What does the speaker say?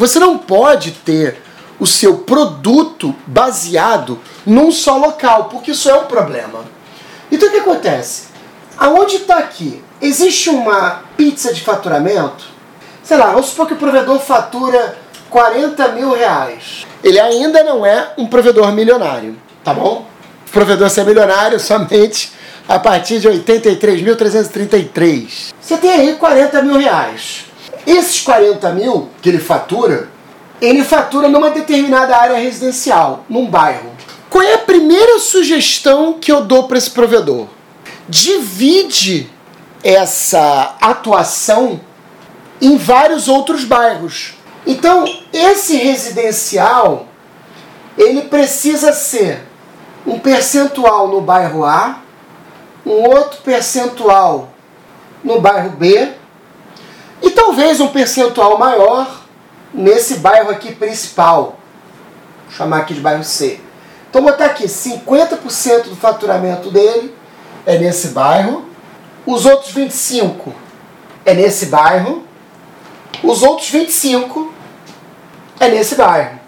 Você não pode ter o seu produto baseado num só local, porque isso é um problema. Então o que acontece? Aonde está aqui? Existe uma pizza de faturamento? Sei lá, vamos supor que o provedor fatura 40 mil reais. Ele ainda não é um provedor milionário, tá bom? O provedor ser milionário somente a partir de 83.333. Você tem aí 40 mil reais. Esses 40 mil que ele fatura, ele fatura numa determinada área residencial, num bairro. Qual é a primeira sugestão que eu dou para esse provedor? Divide essa atuação em vários outros bairros. Então, esse residencial, ele precisa ser um percentual no bairro A, um outro percentual no bairro B talvez um percentual maior nesse bairro aqui principal. Vou chamar aqui de bairro C. Então, vou botar aqui 50% do faturamento dele é nesse bairro, os outros 25 é nesse bairro, os outros 25 é nesse bairro.